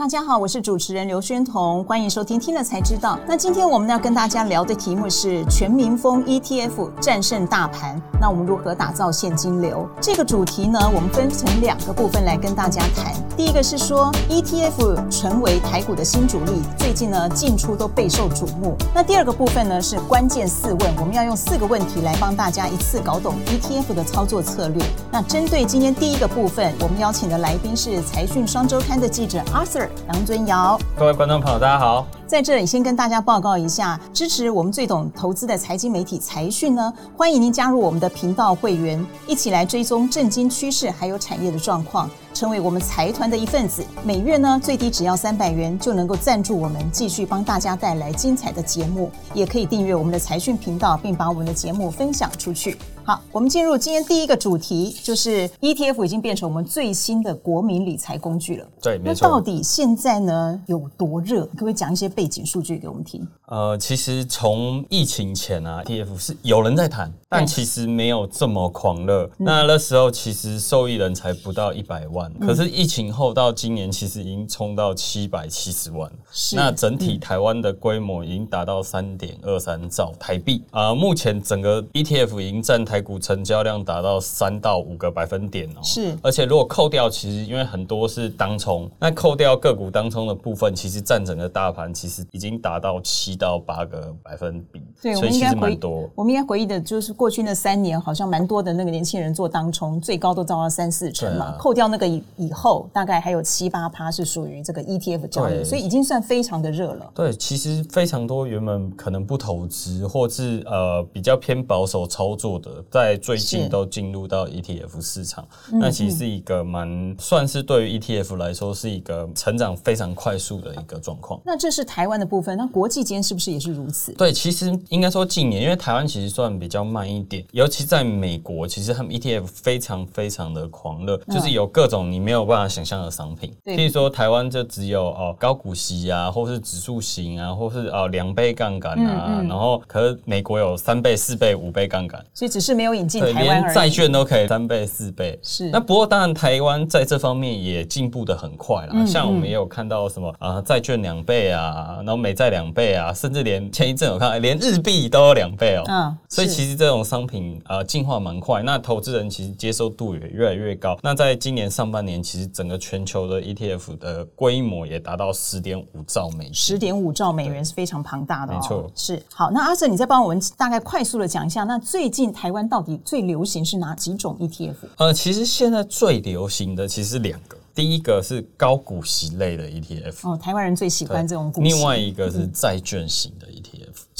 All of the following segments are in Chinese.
大家好，我是主持人刘宣彤，欢迎收听听了才知道。那今天我们要跟大家聊的题目是全民风 ETF 战胜大盘，那我们如何打造现金流？这个主题呢，我们分成两个部分来跟大家谈。第一个是说 ETF 成为台股的新主力，最近呢进出都备受瞩目。那第二个部分呢是关键四问，我们要用四个问题来帮大家一次搞懂 ETF 的操作策略。那针对今天第一个部分，我们邀请的来宾是财讯双周刊的记者 Arthur。杨尊尧，各位观众朋友，大家好。在这里先跟大家报告一下，支持我们最懂投资的财经媒体财讯呢，欢迎您加入我们的频道会员，一起来追踪震惊趋势还有产业的状况，成为我们财团的一份子。每月呢最低只要三百元，就能够赞助我们，继续帮大家带来精彩的节目。也可以订阅我们的财讯频道，并把我们的节目分享出去。好，我们进入今天第一个主题，就是 ETF 已经变成我们最新的国民理财工具了。对，没错。那到底现在呢有多热？可不可以讲一些背景数据给我们听？呃，其实从疫情前啊，ETF 是有人在谈，但其实没有这么狂热。那那时候其实受益人才不到一百万，可是疫情后到今年，其实已经冲到七百七十万。是。那整体台湾的规模已经达到三点二三兆台币啊。目前整个 ETF 已经占台股成交量达到三到五个百分点哦。是。而且如果扣掉，其实因为很多是当冲，那扣掉个股当冲的部分，其实占整个大盘其实已经达到七。到八个百分比，对，所以其实蛮多。我们应该回忆的就是过去那三年，好像蛮多的那个年轻人做当冲，最高都到了三四成嘛。扣掉那个以以后，大概还有七八趴是属于这个 ETF 交易，所以已经算非常的热了。对，其实非常多原本可能不投资或是呃比较偏保守操作的，在最近都进入到 ETF 市场。那其实是一个蛮算是对于 ETF 来说是一个成长非常快速的一个状况。那这是台湾的部分，那国际间。是不是也是如此？对，其实应该说近年，因为台湾其实算比较慢一点，尤其在美国，其实他们 ETF 非常非常的狂热，就是有各种你没有办法想象的商品。譬如说，台湾就只有哦高股息啊，或是指数型啊，或是哦两倍杠杆啊，然后可是美国有三倍、四倍、五倍杠杆，所以只是没有引进台湾连债券都可以三倍、四倍。是那不过当然，台湾在这方面也进步的很快啦。像我们也有看到什么啊，债券两倍啊，然后美债两倍啊。甚至连前一阵我看，连日币都有两倍哦。嗯，所以其实这种商品啊进化蛮快，那投资人其实接受度也越来越高。那在今年上半年，其实整个全球的 ETF 的规模也达到十点五兆美元。十点五兆美元是非常庞大的，没错。是好，那阿 Sir，你再帮我们大概快速的讲一下，那最近台湾到底最流行是哪几种 ETF？呃，其实现在最流行的其实两个。第一个是高股息类的 ETF，哦，台湾人最喜欢这种股息。另外一个是债券型的 ETF。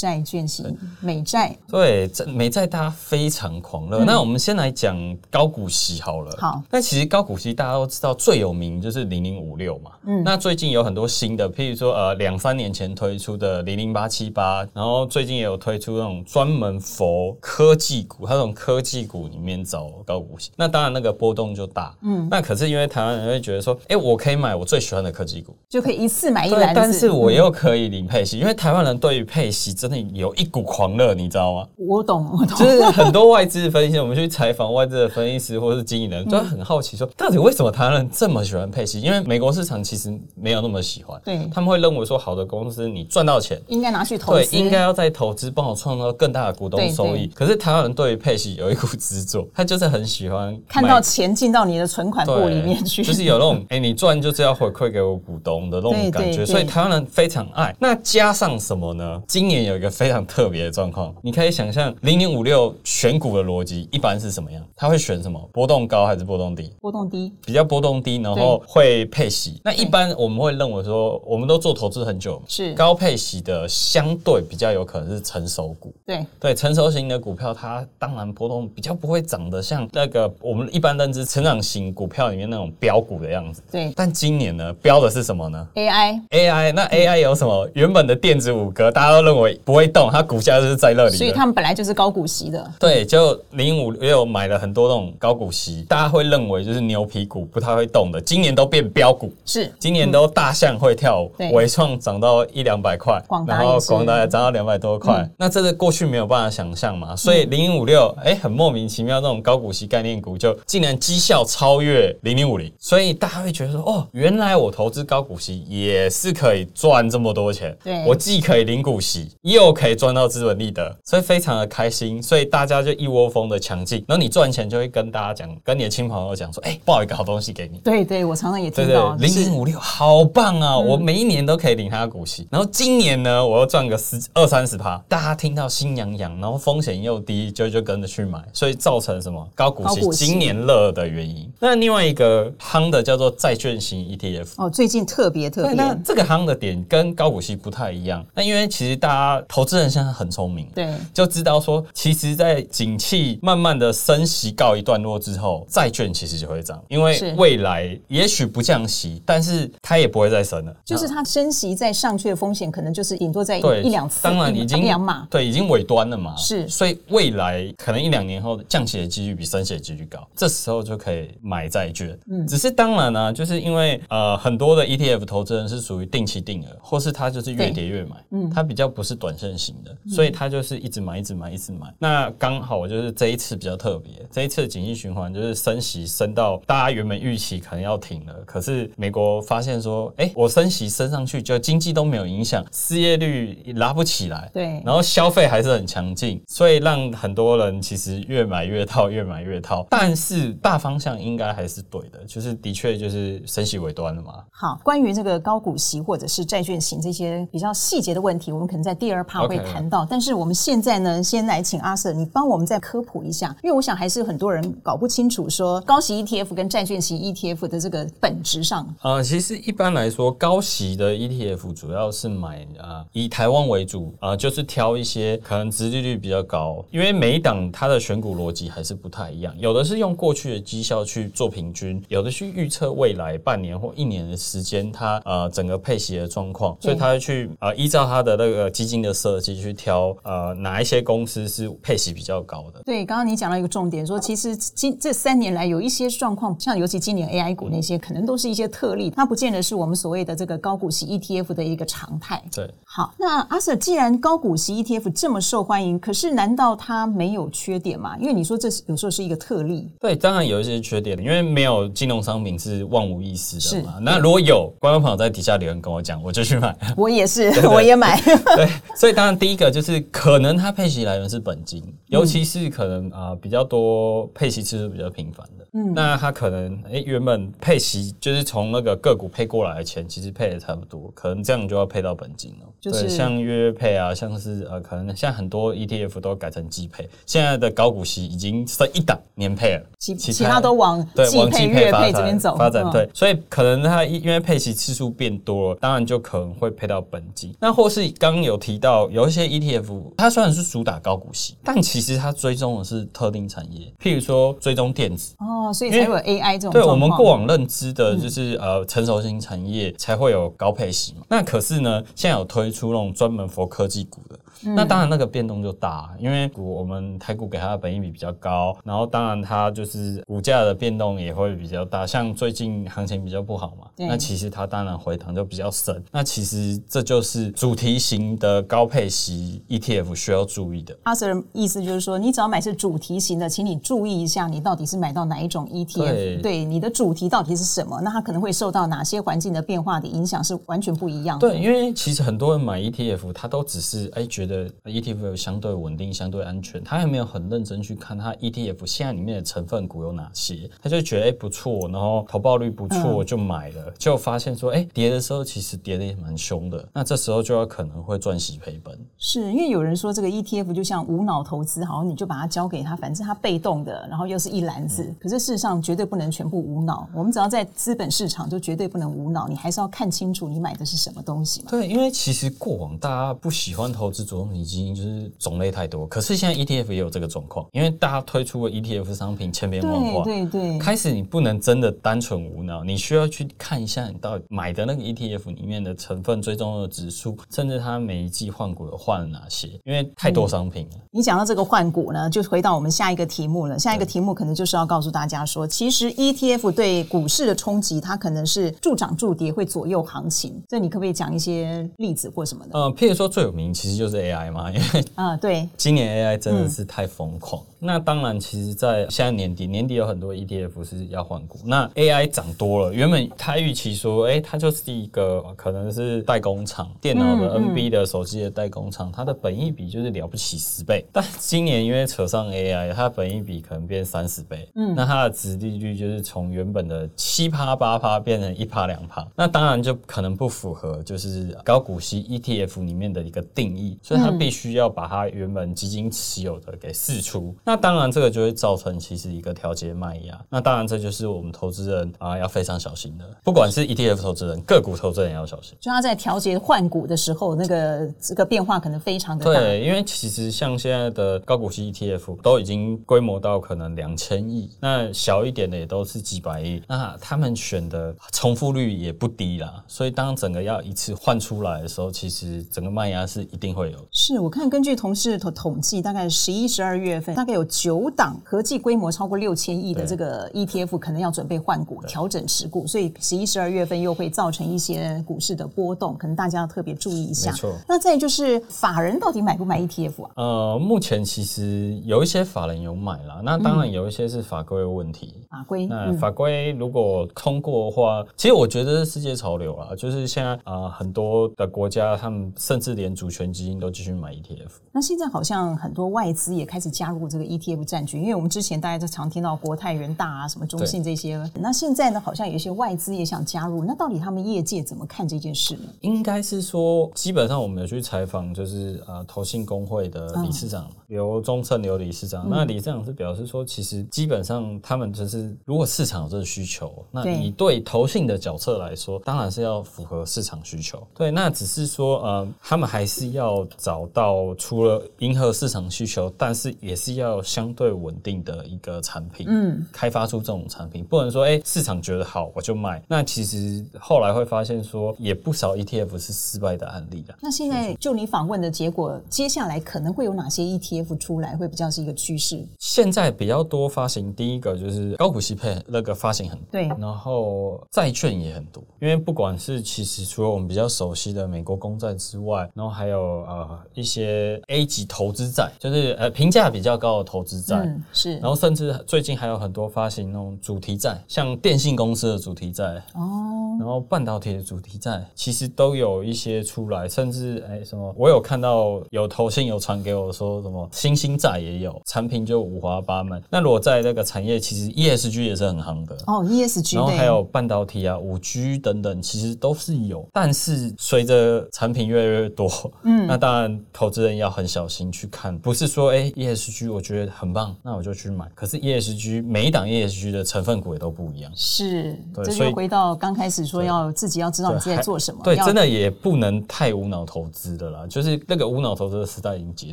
债券型美债，对，这美债大家非常狂热。那我们先来讲高股息好了。好，那其实高股息大家都知道最有名就是零零五六嘛。嗯，那最近有很多新的，譬如说呃两三年前推出的零零八七八，然后最近也有推出那种专门佛科技股，它从科技股里面找高股息。那当然那个波动就大。嗯，那可是因为台湾人会觉得说，哎，我可以买我最喜欢的科技股，就可以一次买一篮子，但是我又可以领配息，因为台湾人对于配息真。有一股狂热，你知道吗？我懂，我懂。就是很多外资分析，我们去采访外资的分析师或是经理人，都很好奇说，到底为什么台湾人这么喜欢配息？因为美国市场其实没有那么喜欢，对他们会认为说，好的公司你赚到钱应该拿去投资，对，应该要再投资帮我创造更大的股东收益。可是台湾人对于配息有一股执着，他就是很喜欢看到钱进到你的存款簿里面去，就是有那种哎，你赚就是要回馈给我股东的那种感觉，所以台湾人非常爱。那加上什么呢？今年有一个非常特别。的状况，你可以想象零零五六选股的逻辑一般是什么样？它会选什么？波动高还是波动低？波动低，比较波动低，然后会配息。那一般我们会认为说，我们都做投资很久，是高配息的相对比较有可能是成熟股。对对，成熟型的股票，它当然波动比较不会涨得像那个我们一般认知成长型股票里面那种标股的样子。对，但今年呢，标的是什么呢？AI AI，那 AI 有什么？原本的电子五格大家都认为不会动，它股价。就是在那里，所以他们本来就是高股息的。对，就零五也有买了很多那种高股息，大家会认为就是牛皮股不太会动的，今年都变标股。是，今年都大象会跳舞，伟创涨到一两百块，然后广达也涨到两百多块。那这是过去没有办法想象嘛？所以零五六哎，很莫名其妙那种高股息概念股，就竟然绩效超越零零五零，所以大家会觉得说，哦，原来我投资高股息也是可以赚这么多钱。对，我既可以领股息，又可以赚到资本利得，所以非常的开心。所以大家就一窝蜂的抢进，然后你赚钱就会跟大家讲，跟你的亲朋友讲说，哎，报一个好东西给你。对对，我常常也听到零零五六好棒啊，我每一年都可以领他的股息。然后今年呢，我又赚个十二三十趴，大家听到心痒痒，然后风险又低，就就跟着去买，所以造成什么高股息今年乐的原因。那另外一个夯的叫做债券型 ETF 哦，最近特别特别。那这个夯的点跟高股息不太一样。那因为其实大家投资人现在很聪明，对，就知道说，其实，在景气慢慢的升息告一段落之后，债券其实就会涨，因为未来也许不降息，但是它也不会再升了。就是它升息再上去的风险，可能就是顶多在一两次，当然已经两码，对，已经尾端了嘛。是，所以未来可能一两年后降息的几率比升息的几率高，这时候就可以买债券。嗯，只是当然呢，就是因为呃很多的 ETF 投资人是属于定期定额，或是他就是越跌越买，嗯，他比较不是短线型的，所以他就是一直买，一直买，一直买。那刚好我就是这一次比较特别，这一次的景气循环就是升息升到大家原本预期可能要停了，可是美国发现说，哎，我升息升上去就经济都没有影响，失业率拉不起来，对，然后消费还是很强劲，所以让很多人其实越买越套，越买越套。但是大方向应该还是对的，就是的确就是升息尾端了嘛。好，关于这个高股息或者是债券型这些比较细节的问题，我们可能在第二趴会谈到。但是我们现在呢，先来请阿 Sir，你帮我们再科普一下，因为我想还是有很多人搞不清楚说高息 ETF 跟债券型 ETF 的这个本质上。呃，其实一般来说，高息的 ETF 主要是买啊以台湾为主啊，就是挑一些可能殖利率比较高，因为每一档它的选股逻辑还是不太一样，有的是用过去的绩效去做平均，有的去预测未来半年或一年的时间它呃整个配息的状况，所以他会去呃依照他的那个基金的设计去挑呃哪一些公司是配息比较高的。对，刚刚你讲到一个重点，说其实今这三年来有一些状况，像尤其今年 AI 股那些，可能都是一些特例，它不见得是我们所谓的这个高股息 ETF 的一个常态。对，好，那阿 Sir，既然高股息 ETF 这么受欢迎，可是难道它没有缺点吗？因为你说这是有时候是一个特例。对，当然有一些缺点，因为没有金融商品是万无一失的嘛。那如果有观众朋友在底下留言跟我讲，我就去买。我也是，我也买。对，所以当然第一个就是可能它配息来源是本金，尤其是可能啊比较多配息次数比较频繁的。嗯，那他可能哎原本配息就是从那个个股配过来的钱，其实配的差不多，可能这样就要配到本金了。就是像月配啊，像是呃可能现在很多 ETF 都改成季配，现在的高股息已经升一档年配了，其其他都往季配月配这边走发展。对，所以可能它因为配息次数变多了，当然就可能会配到本金。那或是刚刚有提到有一些 ETF，它虽然是主打高股息，但其实它追踪的是特定产业，譬如说追踪电子。哦，所以才有 AI 这种。对我们过往认知的就是呃成熟型产业才会有高配型嘛。那可是呢，现在有推出那种专门 for 科技股的。那当然，那个变动就大，因为股我们台股给它的本益比比较高，然后当然它就是股价的变动也会比较大。像最近行情比较不好嘛，那其实它当然回档就比较深。那其实这就是主题型的高配息 ETF 需要注意的。阿 Sir 意思就是说，你只要买是主题型的，请你注意一下，你到底是买到哪一种 ETF？对，你的主题到底是什么？那它可能会受到哪些环境的变化的影响，是完全不一样的。对，因为其实很多人买 ETF，他都只是哎觉得。的 ETF 相对稳定、相对安全，他还没有很认真去看它 ETF 现在里面的成分股有哪些，他就觉得哎不错，然后投报率不错就买了，就发现说哎跌的时候其实跌的也蛮凶的，那这时候就要可能会赚喜赔本。是因为有人说这个 ETF 就像无脑投资，好像你就把它交给他，反正他被动的，然后又是一篮子。可是事实上绝对不能全部无脑，我们只要在资本市场就绝对不能无脑，你还是要看清楚你买的是什么东西嘛。对，因为其实过往大家不喜欢投资主动基金，就是种类太多。可是现在 ETF 也有这个状况，因为大家推出的 ETF 商品千变万化，对对，开始你不能真的单纯无脑，你需要去看一下你到底买的那个 ETF 里面的成分、追踪的指数，甚至它每一季换股有换了哪些，因为太多商品了。你讲到这个换股呢，就回到我们下一个题目了。下一个题目可能就是要告诉大家说，其实 ETF 对股市的冲击，它可能是助涨助跌，会左右行情。这你可不可以讲一些例子或什么的？呃，譬如说最有名其实就是 AI 嘛，因为啊，对，今年 AI 真的是太疯狂。那当然，其实，在现在年底，年底有很多 ETF 是要换股。那 AI 涨多了，原本他预期说，哎，它就是一个可能是代工厂，电脑的 NB 的手机的代工厂，它的本益比就是了不起十倍。但今年因为扯上 AI，它的本益比可能变三十倍。嗯，那它的值利率就是从原本的七趴八趴变成一趴两趴。那当然就可能不符合就是高股息 ETF 里面的一个定义，所以它必须要把它原本基金持有的给释出。那当然这个就会造成其实一个调节卖压。那当然这就是我们投资人啊要非常小心的，不管是 ETF 投资人、个股投资人也要小心。就他在调节换股的时候，那个这个变化可能非常的大。对，因为其实像现在的高股息 ETF 都已经规模到可能两千亿，那小一点的也都是几百亿。那他们选的重复率也不低啦，所以当整个要一次换出来的时候，其实整个卖压是一定会有。是我看根据同事统统计，大概十一、十二月份大概有九档合计规模超过六千亿的这个 ETF 可能要准备换股、调整持股，所以十一、十二月份又会造成一些股市的波动，可能大家要特别注意一下。没错。那再就是法人到底买不买 ETF 啊？呃，目前其实有一些法人有买了，那当然有一些是法规的问题。法规？那法规如果通过的话，其实我觉得是世界潮流啊，就是现在啊很多的国家他们甚至连主权基金都继续买 ETF。那现在好像很多外资也开始加入这个 ETF 战局，因为我们之前大家都常听到国泰、元大啊、什么中信这些，那现在呢好像有一些外资也想加入，那到底他们业界怎么看这件事呢？应该是说，基本上我们有去采访，就是呃投信工会的理事长刘忠胜刘理事长，那理事长是表示说，其实基本上他们就是如果市场有这个需求，那你对投信的角色来说，当然是要符合市场需求。对，那只是说呃，他们还是要找到除了迎合市场需求，但是也是要相对稳定的一个产品，嗯，开发出这种产品，不能说哎市场觉得好我就卖。那其实后来会发现说，也不少 ETF 是失败的案例的。那现在就你访问的结果，接下来可能会有哪些 ETF 出来，会比较是一个趋势？现在比较多发行，第一个就是高股息配那个发行很多对，然后债券也很多，因为不管是其实除了我们比较熟悉的美国公债之外，然后还有呃一些 A 级投资债，就是呃评价比较高的投资债，是，然后甚至最近还有很多发行那种主题债，像电信公司的主题债哦，然后半导体的主题债，其实都有一些出来，甚至哎什么，我有看到有投信有传给我说什么新兴债也有，产品就五花八门。那如果在那个产业，其实 ESG 也是很行的哦，ESG，然后还有半导体啊、五 G 等等，其实都是有。但是随着产品越来越多，嗯，那当然投资人要很小心去看，不是说哎 ESG 我觉得很棒，那我就去买。可是 ESG 每一档 ESG 的成分股也都不一样，是，这就回到刚开始说要自己要知道你自己在做什么。对，真的也不能太无脑投资的啦，就是那个无脑投资的时代已经结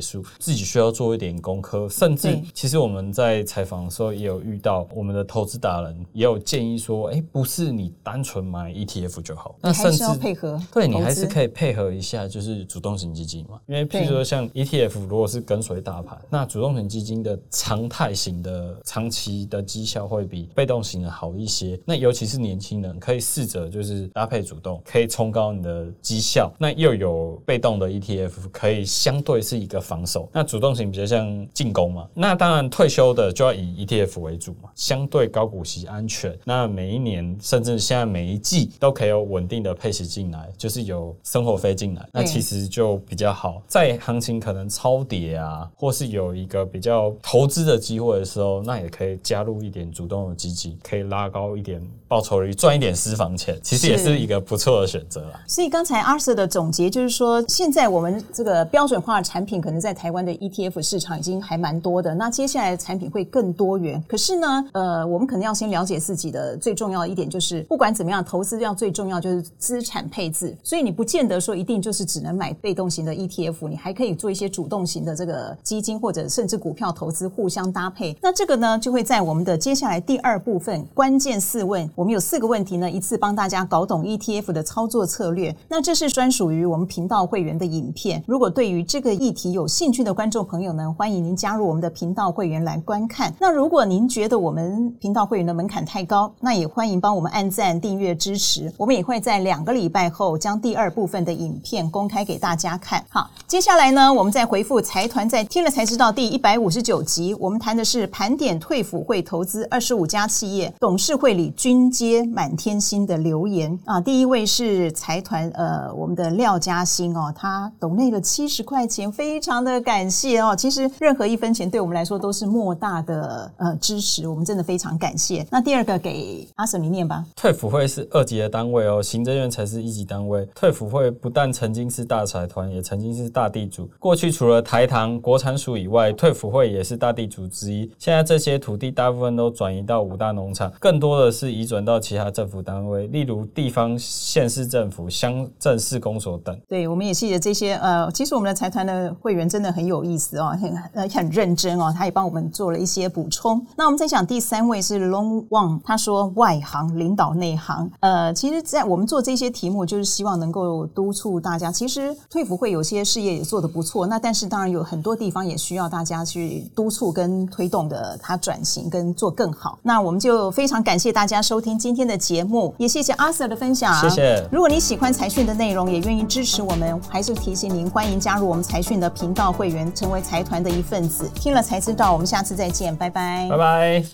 束，自己需要做一点功课。甚至其实我们在采访的时候也有遇到我们的投资达人，也有建议说，哎，不是你单纯买 ETF 就好，那甚至配合，对你还是可以配合一下，就是主动型基金嘛。因为譬如说像 ETF 如果是跟随大盘，那主动型基金的常态型的长期的绩效会比被动型的好一些。那尤其是年轻人，可以试着就是搭配主动，可以冲高你的绩效。那又有被动的 ETF，可以相对是一个防守。那主动型比较像进攻嘛。那当然退休的就要以 ETF 为主嘛，相对高股息安全。那每一年甚至现在每一季都可以有稳定的配息进来，就是有生活费进来，那其实就比较好。在行情可能超跌啊，或是有一个比较投资的机会的时候，那也可以加入一点主动的基金，可以拉高一点报酬率，赚一点私房钱，其实也是一个不错的选择啦。所以刚才阿 Sir 的总结就是说，现在我们这个标准化的产品可能在台湾的 ETF 市场已经还蛮多的，那接下来的产品会更多元。可是呢，呃，我们可能要先了解自己的最重要的一点，就是不管怎么样，投资要最重要就是资产配置。所以你不见得说一定就是只能买被动型的 ETF，ETF，你还可以做一些主动型的这个基金或者甚至股票投资互相搭配。那这个呢，就会在我们的接下来第二部分关键四问，我们有四个问题呢，一次帮大家搞懂 ETF 的操作策略。那这是专属于我们频道会员的影片。如果对于这个议题有兴趣的观众朋友呢，欢迎您加入我们的频道会员来观看。那如果您觉得我们频道会员的门槛太高，那也欢迎帮我们按赞、订阅、支持。我们也会在两个礼拜后将第二部分的影片公开给大家看。好，接下来呢，我们再回复财团在听了才知道第一百五十九集，我们谈的是盘点退辅会投资二十五家企业董事会里均接满天星的留言啊。第一位是财团呃，我们的廖嘉欣哦，他抖内了七十块钱，非常的感谢哦。其实任何一分钱对我们来说都是莫大的呃支持，我们真的非常感谢。那第二个给阿 Sir 你念吧。退辅会是二级的单位哦，行政院才是一级单位。退辅会不但曾经是大财团，也曾经是大地主。过去除了台糖、国产署以外，退辅会也是大地主之一。现在这些土地大部分都转移到五大农场，更多的是移转到其他政府单位，例如地方县市政府、乡镇市公所等。对，我们也记得这些。呃，其实我们的财团的会员真的很有意思哦，很呃很认真哦，他也帮我们做了一些补充。那我们再讲第三位是 Long Wang，他说外行领导内行。呃，其实，在我们做这些题目，就是希望能够督促大家。其实退辅会有些些事业也做得不错，那但是当然有很多地方也需要大家去督促跟推动的，它转型跟做更好。那我们就非常感谢大家收听今天的节目，也谢谢阿 Sir 的分享。谢谢。如果你喜欢财讯的内容，也愿意支持我们，还是提醒您，欢迎加入我们财讯的频道会员，成为财团的一份子。听了才知道，我们下次再见，拜拜。拜拜。